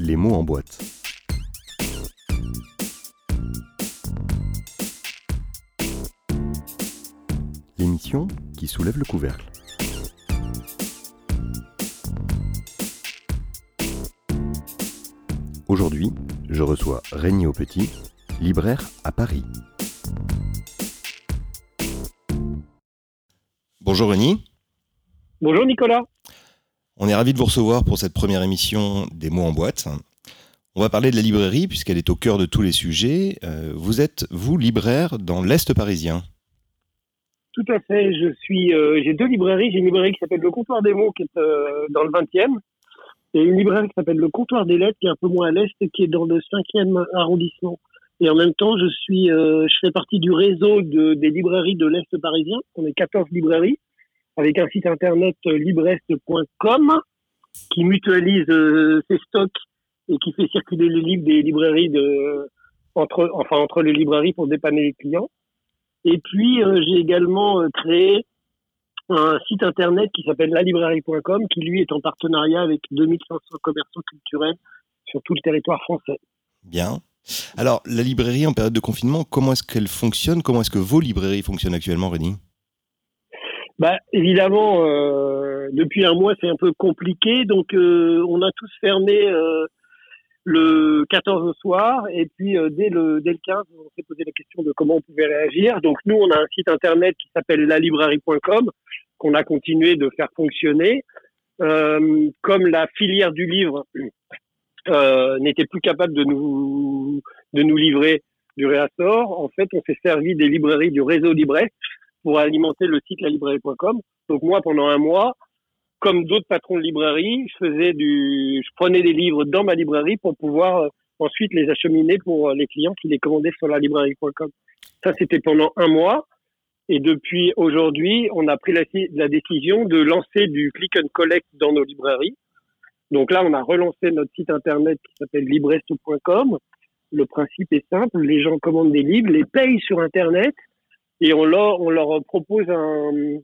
Les mots en boîte. L'émission qui soulève le couvercle. Aujourd'hui, je reçois Régnier au Petit, libraire à Paris. Bonjour Régnier. Bonjour Nicolas. On est ravi de vous recevoir pour cette première émission des mots en boîte. On va parler de la librairie puisqu'elle est au cœur de tous les sujets. Euh, vous êtes, vous, libraire dans l'Est parisien. Tout à fait. Je suis, euh, j'ai deux librairies. J'ai une librairie qui s'appelle le Comptoir des mots qui est euh, dans le 20e et une librairie qui s'appelle le Comptoir des lettres qui est un peu moins à l'Est qui est dans le 5e arrondissement. Et en même temps, je suis, je fais partie du réseau de, des librairies de l'Est parisien. On est 14 librairies avec un site internet euh, librest.com qui mutualise euh, ses stocks et qui fait circuler les livres des librairies entre, enfin, entre les librairies pour dépanner les clients. Et puis, euh, j'ai également créé un site internet qui s'appelle lalibrairie.com qui, lui, est en partenariat avec 2500 commerçants culturels sur tout le territoire français. Bien. Alors, la librairie en période de confinement, comment est-ce qu'elle fonctionne? Comment est-ce que vos librairies fonctionnent actuellement, Rémi bah, évidemment, euh, depuis un mois, c'est un peu compliqué. Donc, euh, on a tous fermé euh, le 14 au soir. Et puis, euh, dès, le, dès le 15, on s'est posé la question de comment on pouvait réagir. Donc, nous, on a un site internet qui s'appelle lalibrairie.com qu'on a continué de faire fonctionner. Euh, comme la filière du livre n'était plus capable de nous, de nous livrer du réassort, en fait, on s'est servi des librairies du réseau Librest pour alimenter le site lalibrairie.com. Donc moi, pendant un mois, comme d'autres patrons de librairie, je faisais du, je prenais des livres dans ma librairie pour pouvoir euh, ensuite les acheminer pour euh, les clients qui les commandaient sur lalibrairie.com. Ça, c'était pendant un mois. Et depuis aujourd'hui, on a pris la, la, décision de lancer du click and collect dans nos librairies. Donc là, on a relancé notre site internet qui s'appelle librest.com. Le principe est simple, les gens commandent des livres, les payent sur internet et on leur, on leur propose un,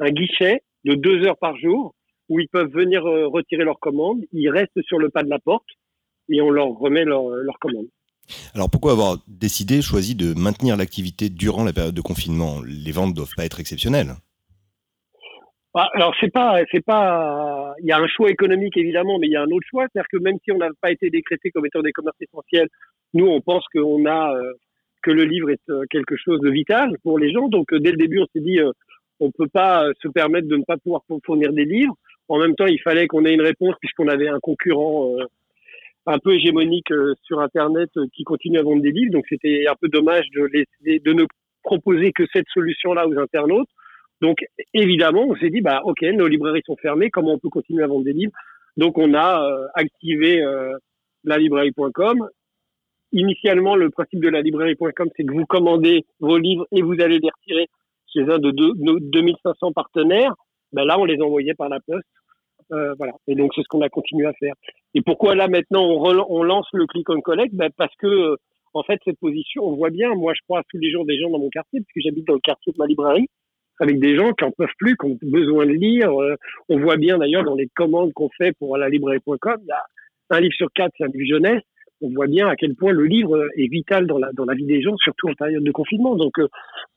un guichet de deux heures par jour où ils peuvent venir euh, retirer leur commande. Ils restent sur le pas de la porte et on leur remet leur, leur commande. Alors pourquoi avoir décidé, choisi de maintenir l'activité durant la période de confinement? Les ventes doivent pas être exceptionnelles. Ah, alors c'est pas, c'est pas, il y a un choix économique évidemment, mais il y a un autre choix, c'est-à-dire que même si on n'a pas été décrété comme étant des commerces essentiels, nous on pense qu'on a euh, que le livre est euh, quelque chose de vital pour les gens. Donc, euh, dès le début, on s'est dit, euh, on peut pas se permettre de ne pas pouvoir fournir des livres. En même temps, il fallait qu'on ait une réponse puisqu'on avait un concurrent un peu hégémonique sur Internet qui continue à vendre des livres. Donc, c'était un peu dommage de, de ne proposer que cette solution-là aux internautes. Donc, évidemment, on s'est dit, bah, OK, nos librairies sont fermées, comment on peut continuer à vendre des livres? Donc, on a activé la librairie.com initialement, le principe de la librairie.com, c'est que vous commandez vos livres et vous allez les retirer chez un de nos 2500 partenaires. Ben là, on les envoyait par la poste. Euh, voilà. Et donc, c'est ce qu'on a continué à faire. Et pourquoi là, maintenant, on, lance le click on collect? Ben Parce que, euh, en fait, cette position, on voit bien, moi, je crois tous les jours des gens dans mon quartier, puisque j'habite dans le quartier de ma librairie, avec des gens qui en peuvent plus, qui ont besoin de lire. Euh, on voit bien, d'ailleurs, dans les commandes qu'on fait pour la librairie.com, il y a un livre sur quatre, c'est un livre jeunesse on voit bien à quel point le livre est vital dans la, dans la vie des gens, surtout en période de confinement. Donc, euh,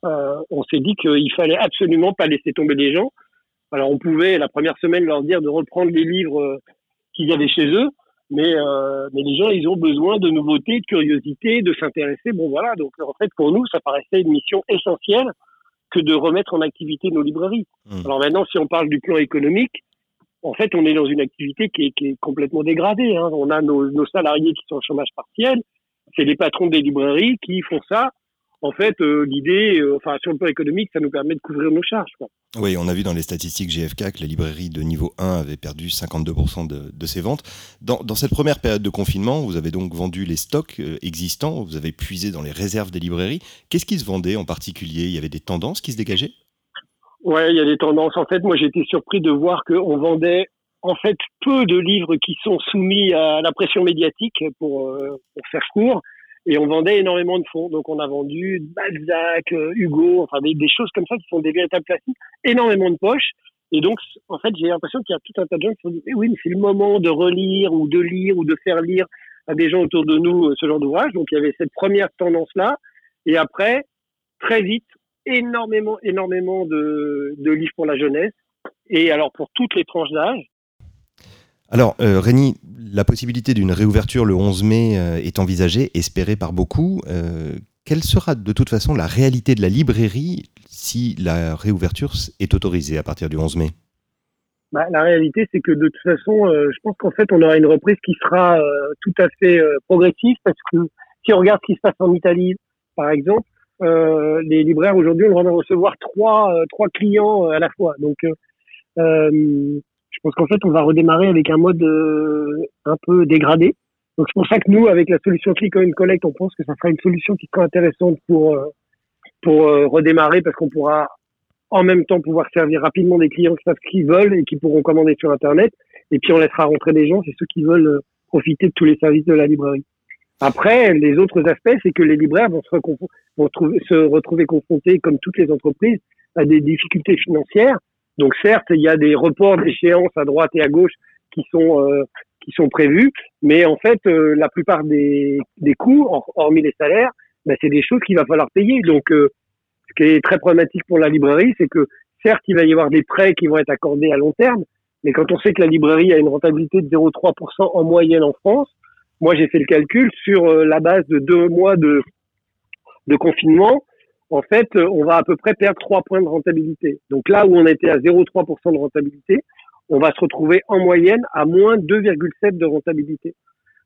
euh on s'est dit qu'il fallait absolument pas laisser tomber les gens. Alors, on pouvait la première semaine leur dire de reprendre les livres euh, qu'ils avaient chez eux, mais, euh, mais les gens, ils ont besoin de nouveautés, de curiosité, de s'intéresser. Bon, voilà. Donc, en fait, pour nous, ça paraissait une mission essentielle que de remettre en activité nos librairies. Mmh. Alors maintenant, si on parle du plan économique, en fait, on est dans une activité qui est, complètement dégradée. Hein. On a nos, salariés qui sont au chômage partiel. C'est les patrons des librairies qui font ça. En fait, euh, l'idée, euh, enfin, sur le plan économique, ça nous permet de couvrir nos charges. Oui, on a vu dans les statistiques GFK que la librairie de niveau 1 avait perdu 52% de, de, ses ventes. Dans, dans, cette première période de confinement, vous avez donc vendu les stocks euh, existants, vous avez puisé dans les réserves des librairies. Qu'est-ce qui se vendait en particulier? Il y avait des tendances qui se dégageaient? Ouais, il y a des tendances. En fait, moi, j'étais surpris de voir qu'on vendait en fait peu de livres qui sont soumis à la pression médiatique pour, euh, pour faire court. Et on vendait énormément de fonds. Donc, on a vendu Balzac, euh, Hugo, enfin des, des, choses comme ça qui sont des véritables classiques. Énormément de poches. Et donc, en fait, j'ai l'impression qu'il y a tout un tas de gens qui se eh oui, mais c'est le moment de relire ou de lire ou de faire lire à des gens autour de nous euh, ce genre d'ouvrage. Donc, il y avait cette première tendance-là. Et après, très vite, énormément, énormément de, de livres pour la jeunesse. Et alors, pour toutes les tranches d'âge. Alors, euh, Rémi, la possibilité d'une réouverture le 11 mai euh, est envisagée, espérée par beaucoup. Euh, quelle sera de toute façon la réalité de la librairie si la réouverture est autorisée à partir du 11 mai? Bah, La réalité, c'est que de toute façon, je pense qu'en fait, on aura une reprise qui sera tout à fait progressive parce que si on regarde ce qui se passe en Italie, par exemple, les libraires aujourd'hui droit de recevoir trois, trois clients à la fois. Donc, je pense qu'en fait, on va redémarrer avec un mode un peu dégradé. Donc c'est pour ça que nous, avec la solution Click and Collect, on pense que ça sera une solution qui sera intéressante pour pour redémarrer parce qu'on pourra en même temps pouvoir servir rapidement des clients qui savent ce qu'ils veulent et qui pourront commander sur Internet. Et puis on laissera rentrer des gens, c'est ceux qui veulent euh, profiter de tous les services de la librairie. Après, les autres aspects, c'est que les libraires vont, se, se retrouver confrontés, comme toutes les entreprises, à des difficultés financières. Donc certes, il y a des reports d'échéances à droite et à gauche qui sont euh, qui sont prévus, mais en fait, euh, la plupart des, des coûts, hormis les salaires, ben, c'est des choses qu'il va falloir payer. Donc ce qui est très problématique pour la librairie, c'est que certes, il va y avoir des prêts qui vont être accordés à long terme, mais quand on sait que la librairie a une rentabilité de 0,3% en moyenne en France, moi j'ai fait le calcul sur euh, la base de deux mois de, de confinement. En fait, euh, on va à peu près perdre 3 points de rentabilité. Donc là où on était à 0,3% de rentabilité, on va se retrouver en moyenne à moins 2,7 de rentabilité.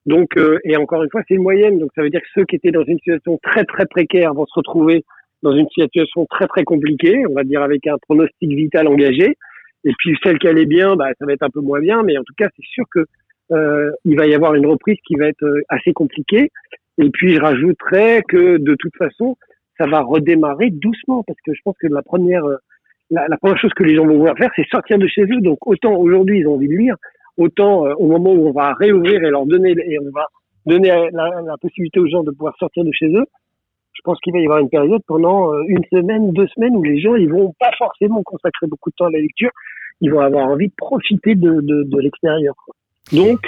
Donc, euh, et encore une fois, c'est une moyenne. Donc, ça veut dire que ceux qui étaient dans une situation très très précaire vont se retrouver dans une situation très très compliquée, on va dire avec un pronostic vital engagé. Et puis celle qui allait bien, bah, ça va être un peu moins bien, mais en tout cas c'est sûr que euh, il va y avoir une reprise qui va être assez compliquée. Et puis je rajouterais que de toute façon, ça va redémarrer doucement parce que je pense que la première euh, la, première chose que les gens vont vouloir faire, c'est sortir de chez eux. Donc autant aujourd'hui ils ont envie de lire, autant euh, au moment où on va réouvrir et leur donner et on va donner la, la possibilité aux gens de pouvoir sortir de chez eux, je pense qu'il va y avoir une période pendant euh, une semaine, deux semaines où les gens ils vont pas forcément consacrer beaucoup de temps à la lecture, ils vont avoir envie de profiter de, de, de l'extérieur. Donc,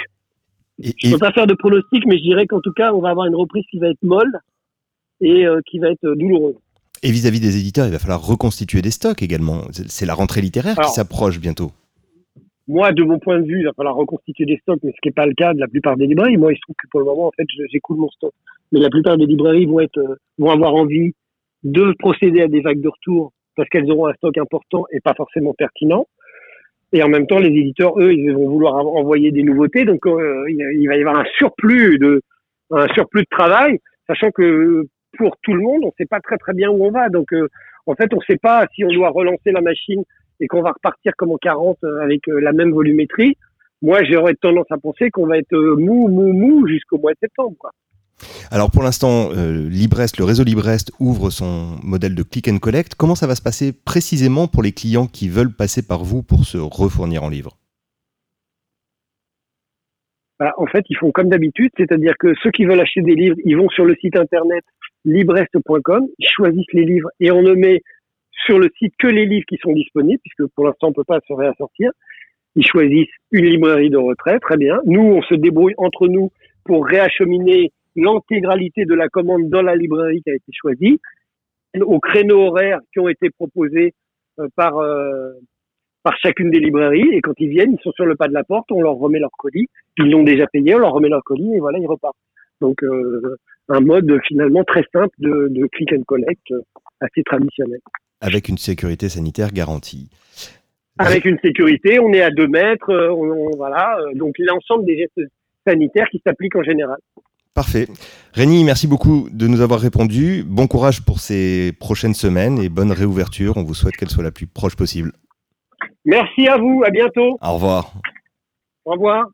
je ne peux pas faire de pronostic, mais je dirais qu'en tout cas, on va avoir une reprise qui va être molle et euh, qui va être douloureuse. Et vis-à-vis des éditeurs, il va falloir reconstituer des stocks également. C'est la rentrée littéraire qui s'approche bientôt. Moi, de mon point de vue, il va falloir reconstituer des stocks, mais ce qui n'est pas le cas de la plupart des librairies. Moi, il se trouve que pour le moment, en fait, j'écoule mon stock. Mais la plupart des librairies vont être, euh, vont avoir envie de procéder à des vagues de retour parce qu'elles auront un stock important et pas forcément pertinent. Et en même temps, les éditeurs, eux, ils vont vouloir envoyer des nouveautés. Donc, euh, il va y avoir un surplus de, un surplus de travail, sachant que pour tout le monde, on ne sait pas très très bien où on va. Donc, euh, en fait, on ne sait pas si on doit relancer la machine et qu'on va repartir comme en 40 euh, avec euh, la même volumétrie, moi j'aurais tendance à penser qu'on va être euh, mou, mou, mou jusqu'au mois de septembre. Quoi. Alors pour l'instant, euh, Librest, le réseau Librest ouvre son modèle de click and collect. Comment ça va se passer précisément pour les clients qui veulent passer par vous pour se refournir en livres? Bah, En fait, ils font comme d'habitude, c'est-à-dire que ceux qui veulent acheter des livres, ils vont sur le site internet librest.com, ils choisissent les livres et on ne met sur le site que les livres qui sont disponibles, puisque pour l'instant on peut pas se réassortir. Ils choisissent une librairie de retrait, très bien. Nous, on se débrouille entre nous pour réacheminer l'intégralité de la commande dans la librairie qui a été choisie, aux créneaux horaires qui ont été proposés euh, par euh, par chacune des librairies. Et quand ils viennent, ils sont sur le pas de la porte, on leur remet leur colis. Ils l'ont déjà payé, on leur remet leur colis et voilà, ils repartent. Donc euh, un mode finalement très simple de, de click and collect assez traditionnel avec une sécurité sanitaire garantie. Avec une sécurité, on est à 2 mètres, on, voilà, donc l'ensemble des gestes sanitaires qui s'appliquent en général. Parfait. Rémi, merci beaucoup de nous avoir répondu. Bon courage pour ces prochaines semaines et bonne réouverture. On vous souhaite qu'elle soit la plus proche possible. Merci à vous, à bientôt. Au revoir. Au revoir.